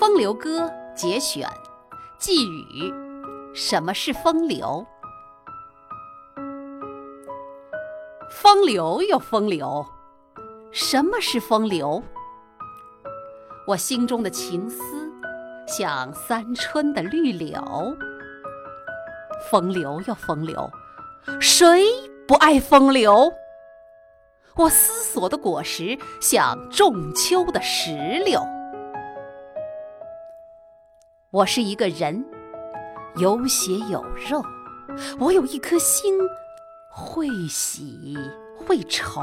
风流歌》节选，寄语：什么是风流？风流又风流，什么是风流？我心中的情思，像三春的绿柳。风流又风流，谁不爱风流？我思索的果实，像仲秋的石榴。我是一个人，有血有肉，我有一颗心，会喜会愁。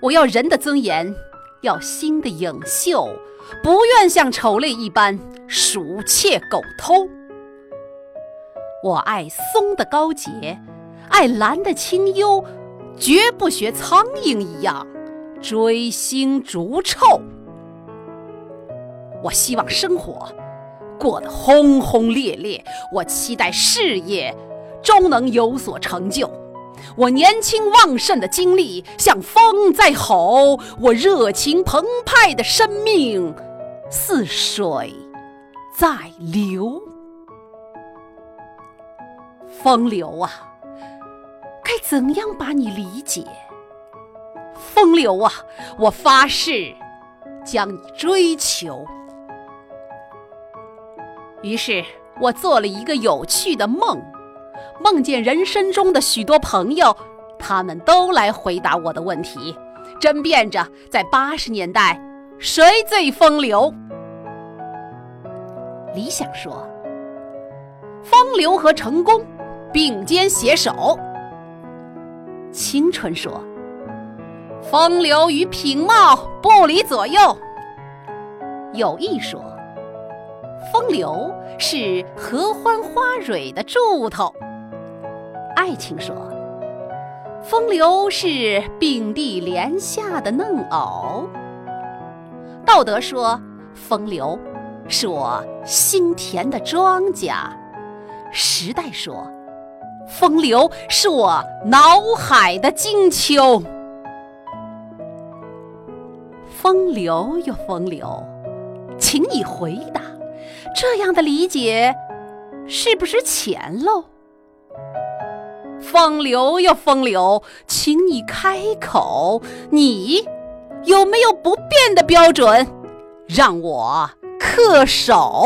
我要人的尊严，要心的影秀，不愿像丑类一般鼠窃狗偷。我爱松的高洁，爱兰的清幽，绝不学苍蝇一样追星逐臭。我希望生活过得轰轰烈烈，我期待事业终能有所成就。我年轻旺盛的精力像风在吼，我热情澎湃的生命似水在流。风流啊，该怎样把你理解？风流啊，我发誓将你追求。于是我做了一个有趣的梦，梦见人生中的许多朋友，他们都来回答我的问题，争辩着在八十年代谁最风流。理想说，风流和成功。并肩携手。青春说：“风流与品貌不离左右。”友谊说：“风流是合欢花蕊的柱头。”爱情说：“风流是并蒂莲下的嫩藕。”道德说：“风流是我心田的庄稼。”时代说。风流是我脑海的金秋，风流又风流，请你回答，这样的理解是不是浅陋？风流又风流，请你开口，你有没有不变的标准，让我恪守？